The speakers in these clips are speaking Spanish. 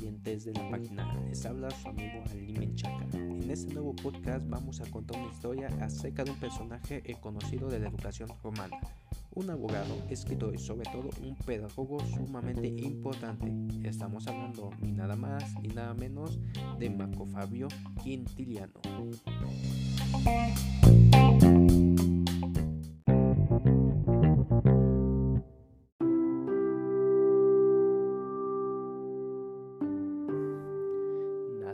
oyentes de la página, les habla su amigo Ali Menchaca. En este nuevo podcast vamos a contar una historia acerca de un personaje conocido de la educación romana, un abogado, escritor y sobre todo un pedagogo sumamente importante. Estamos hablando ni nada más ni nada menos de Marco Fabio Quintiliano.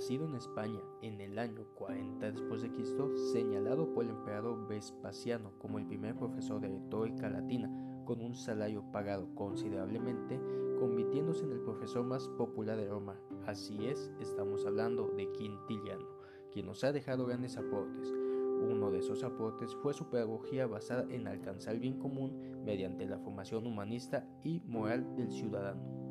Nacido en España en el año 40 después de Cristo, señalado por el emperador Vespasiano como el primer profesor de retórica latina con un salario pagado considerablemente, convirtiéndose en el profesor más popular de Roma. Así es, estamos hablando de Quintiliano, quien nos ha dejado grandes aportes. Uno de esos aportes fue su pedagogía basada en alcanzar el bien común mediante la formación humanista y moral del ciudadano.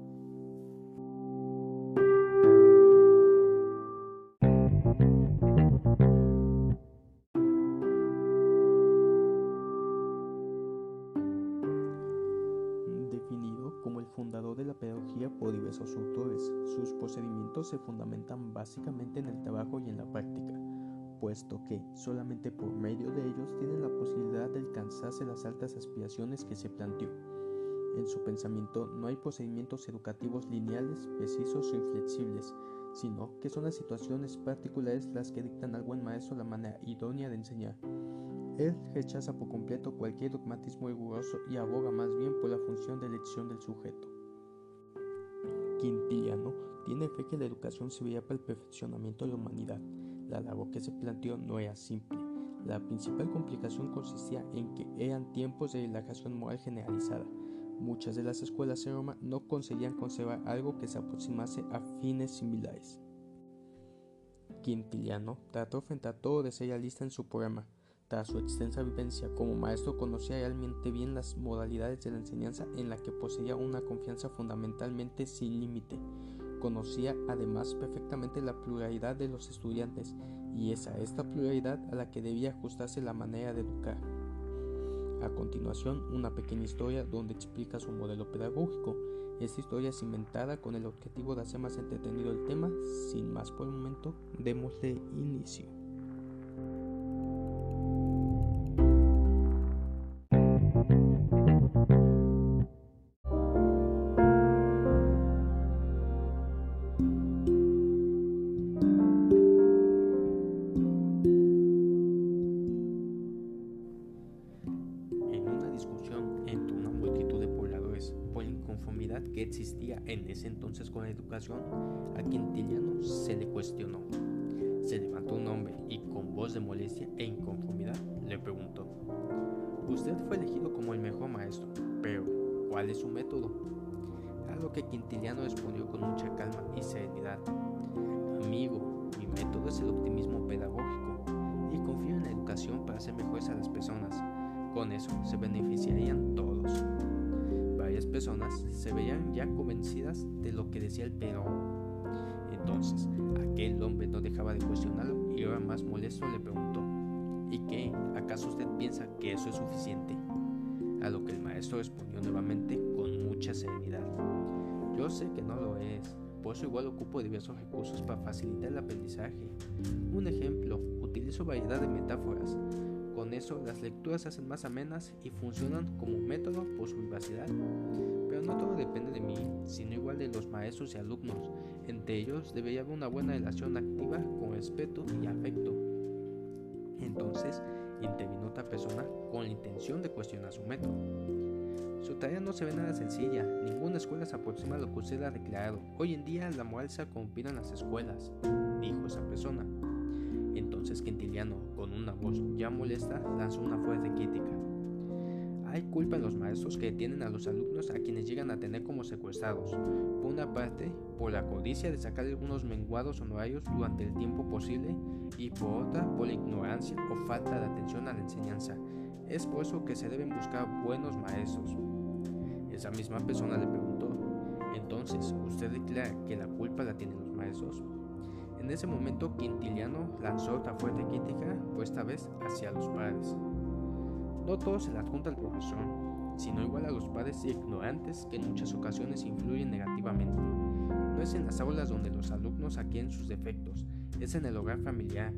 Se fundamentan básicamente en el trabajo y en la práctica, puesto que solamente por medio de ellos tienen la posibilidad de alcanzarse las altas aspiraciones que se planteó. En su pensamiento no hay procedimientos educativos lineales, precisos o inflexibles, sino que son las situaciones particulares las que dictan al buen maestro la manera idónea de enseñar. Él rechaza por completo cualquier dogmatismo riguroso y aboga más bien por la función de elección del sujeto. Quintiliano tiene fe que la educación serviría para el perfeccionamiento de la humanidad. La labor que se planteó no era simple. La principal complicación consistía en que eran tiempos de relajación moral generalizada. Muchas de las escuelas en Roma no conseguían conservar algo que se aproximase a fines similares. Quintiliano trató frente a todo de ser realista en su programa, su extensa vivencia como maestro conocía realmente bien las modalidades de la enseñanza en la que poseía una confianza fundamentalmente sin límite. Conocía además perfectamente la pluralidad de los estudiantes y es a esta pluralidad a la que debía ajustarse la manera de educar. A continuación, una pequeña historia donde explica su modelo pedagógico. Esta historia es inventada con el objetivo de hacer más entretenido el tema. Sin más por el momento, démosle inicio. Que existía en ese entonces con la educación, a Quintiliano se le cuestionó. Se levantó un hombre y con voz de molestia e inconformidad le preguntó, Usted fue elegido como el mejor maestro, pero ¿cuál es su método? A lo que Quintiliano respondió con mucha calma y serenidad, Amigo, mi método es el optimismo pedagógico y confío en la educación para hacer mejores a las personas. Con eso se beneficiarían todos personas se veían ya convencidas de lo que decía el pedagogo. Entonces, aquel hombre no dejaba de cuestionarlo y ahora más molesto le preguntó, ¿y qué? ¿Acaso usted piensa que eso es suficiente? A lo que el maestro respondió nuevamente con mucha serenidad. Yo sé que no lo es, por eso igual ocupo diversos recursos para facilitar el aprendizaje. Un ejemplo, utilizo variedad de metáforas, con eso las lecturas se hacen más amenas y funcionan como método por su vivacidad. Pero no todo depende de mí, sino igual de los maestros y alumnos. Entre ellos debería haber una buena relación activa con respeto y afecto. Entonces intervino otra persona con la intención de cuestionar su método. Su tarea no se ve nada sencilla, ninguna escuela se aproxima a lo que usted ha declarado. Hoy en día la moral se corrompido en las escuelas, dijo esa persona. Entonces Quintiliano, con una voz ya molesta, lanzó una fuerte crítica. Hay culpa en los maestros que detienen a los alumnos a quienes llegan a tener como secuestrados, por una parte por la codicia de sacar algunos menguados honorarios durante el tiempo posible y por otra por la ignorancia o falta de atención a la enseñanza. Es por eso que se deben buscar buenos maestros. Esa misma persona le preguntó, entonces, ¿usted declara que la culpa la? En ese momento Quintiliano lanzó otra fuerte crítica, pues esta vez hacia los padres. No todo se le adjunta al profesor, sino igual a los padres ignorantes que en muchas ocasiones influyen negativamente. no es en las aulas donde los alumnos adquieren sus defectos, es en el hogar familiar.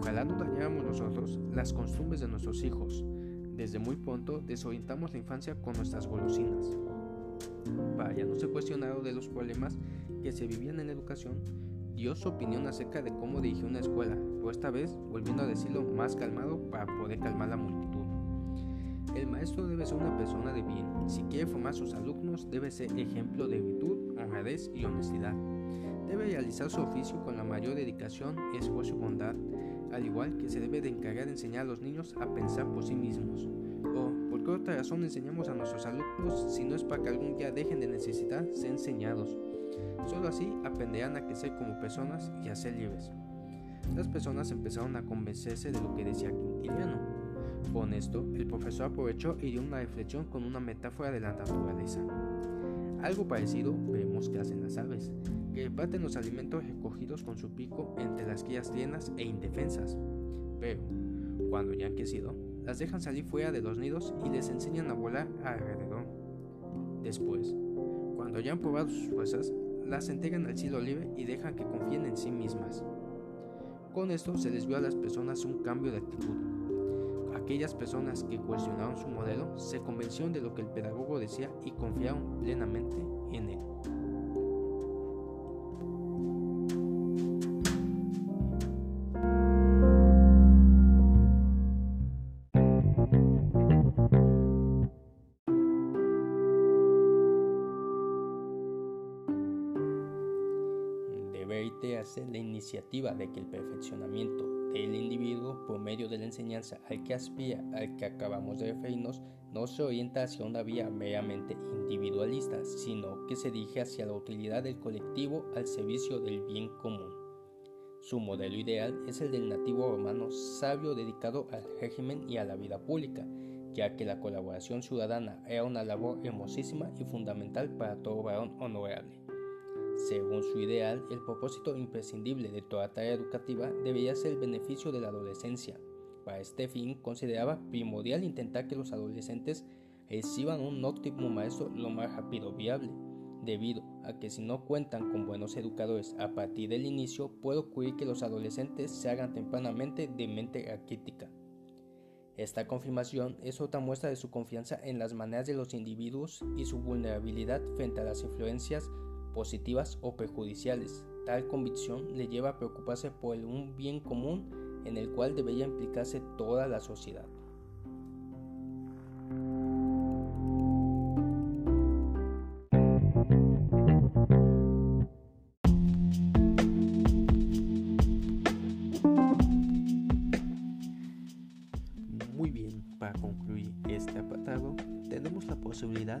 Ojalá no dañáramos nosotros las costumbres de nuestros hijos. Desde muy pronto desorientamos la infancia con nuestras golosinas. Vaya, no se cuestionaron de los problemas que se vivían en la educación, dio su opinión acerca de cómo dirigir una escuela, pero esta vez volviendo a decirlo más calmado para poder calmar la multitud. El maestro debe ser una persona de bien. Si quiere formar a sus alumnos, debe ser ejemplo de virtud, honradez y honestidad. Debe realizar su oficio con la mayor dedicación, esfuerzo y bondad, al igual que se debe de encargar de enseñar a los niños a pensar por sí mismos. ¿O por qué otra razón enseñamos a nuestros alumnos si no es para que algún día dejen de necesitar ser enseñados? Solo así aprenderán a crecer como personas y a ser libres. Las personas empezaron a convencerse de lo que decía Quintiliano. Con esto, el profesor aprovechó y dio una reflexión con una metáfora de la naturaleza. Algo parecido vemos que hacen las aves, que baten los alimentos recogidos con su pico entre las crías tiernas e indefensas. Pero, cuando ya han crecido, las dejan salir fuera de los nidos y les enseñan a volar alrededor. Después, cuando ya han probado sus fuerzas, las entregan al cielo libre y dejan que confíen en sí mismas. Con esto se les vio a las personas un cambio de actitud. Aquellas personas que cuestionaron su modelo se convencieron de lo que el pedagogo decía y confiaron plenamente en él. Hacer la iniciativa de que el perfeccionamiento del individuo por medio de la enseñanza al que aspira, al que acabamos de referirnos, no se orienta hacia una vía meramente individualista, sino que se dirige hacia la utilidad del colectivo al servicio del bien común. Su modelo ideal es el del nativo romano sabio dedicado al régimen y a la vida pública, ya que la colaboración ciudadana era una labor hermosísima y fundamental para todo varón honorable. Según su ideal, el propósito imprescindible de toda tarea educativa debería ser el beneficio de la adolescencia. Para este fin, consideraba primordial intentar que los adolescentes reciban un óptimo maestro lo más rápido viable, debido a que si no cuentan con buenos educadores a partir del inicio, puede ocurrir que los adolescentes se hagan tempranamente de mente crítica. Esta confirmación es otra muestra de su confianza en las maneras de los individuos y su vulnerabilidad frente a las influencias positivas o perjudiciales. Tal convicción le lleva a preocuparse por un bien común en el cual debería implicarse toda la sociedad.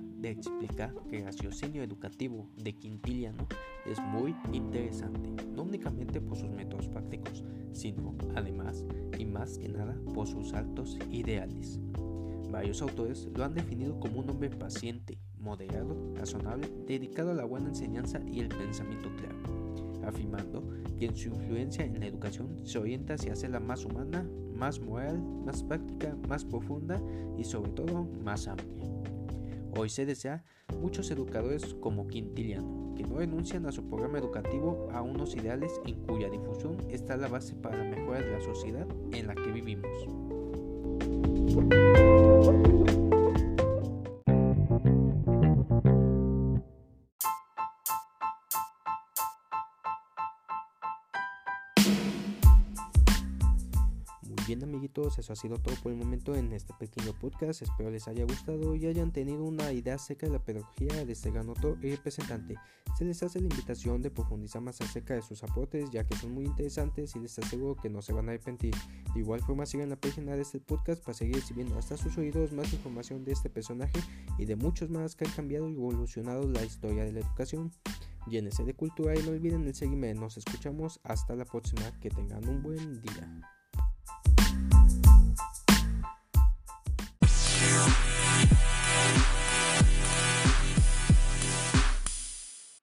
De explicar que el raciocinio educativo de Quintiliano es muy interesante, no únicamente por sus métodos prácticos, sino además y más que nada por sus altos ideales. Varios autores lo han definido como un hombre paciente, moderado, razonable, dedicado a la buena enseñanza y el pensamiento claro, afirmando que en su influencia en la educación se orienta hacia hacerla más humana, más moral, más práctica, más profunda y sobre todo más amplia. Hoy se desea muchos educadores como Quintiliano, que no renuncian a su programa educativo a unos ideales en cuya difusión está la base para la de la sociedad en la que vivimos. Eso ha sido todo por el momento en este pequeño podcast. Espero les haya gustado y hayan tenido una idea acerca de la pedagogía de este gran autor y representante. Se les hace la invitación de profundizar más acerca de sus aportes ya que son muy interesantes y les aseguro que no se van a arrepentir. De igual forma sigan la página de este podcast para seguir recibiendo hasta sus oídos más información de este personaje y de muchos más que han cambiado y evolucionado la historia de la educación. Llénese de cultura y no olviden el seguirme. Nos escuchamos hasta la próxima. Que tengan un buen día. Bye.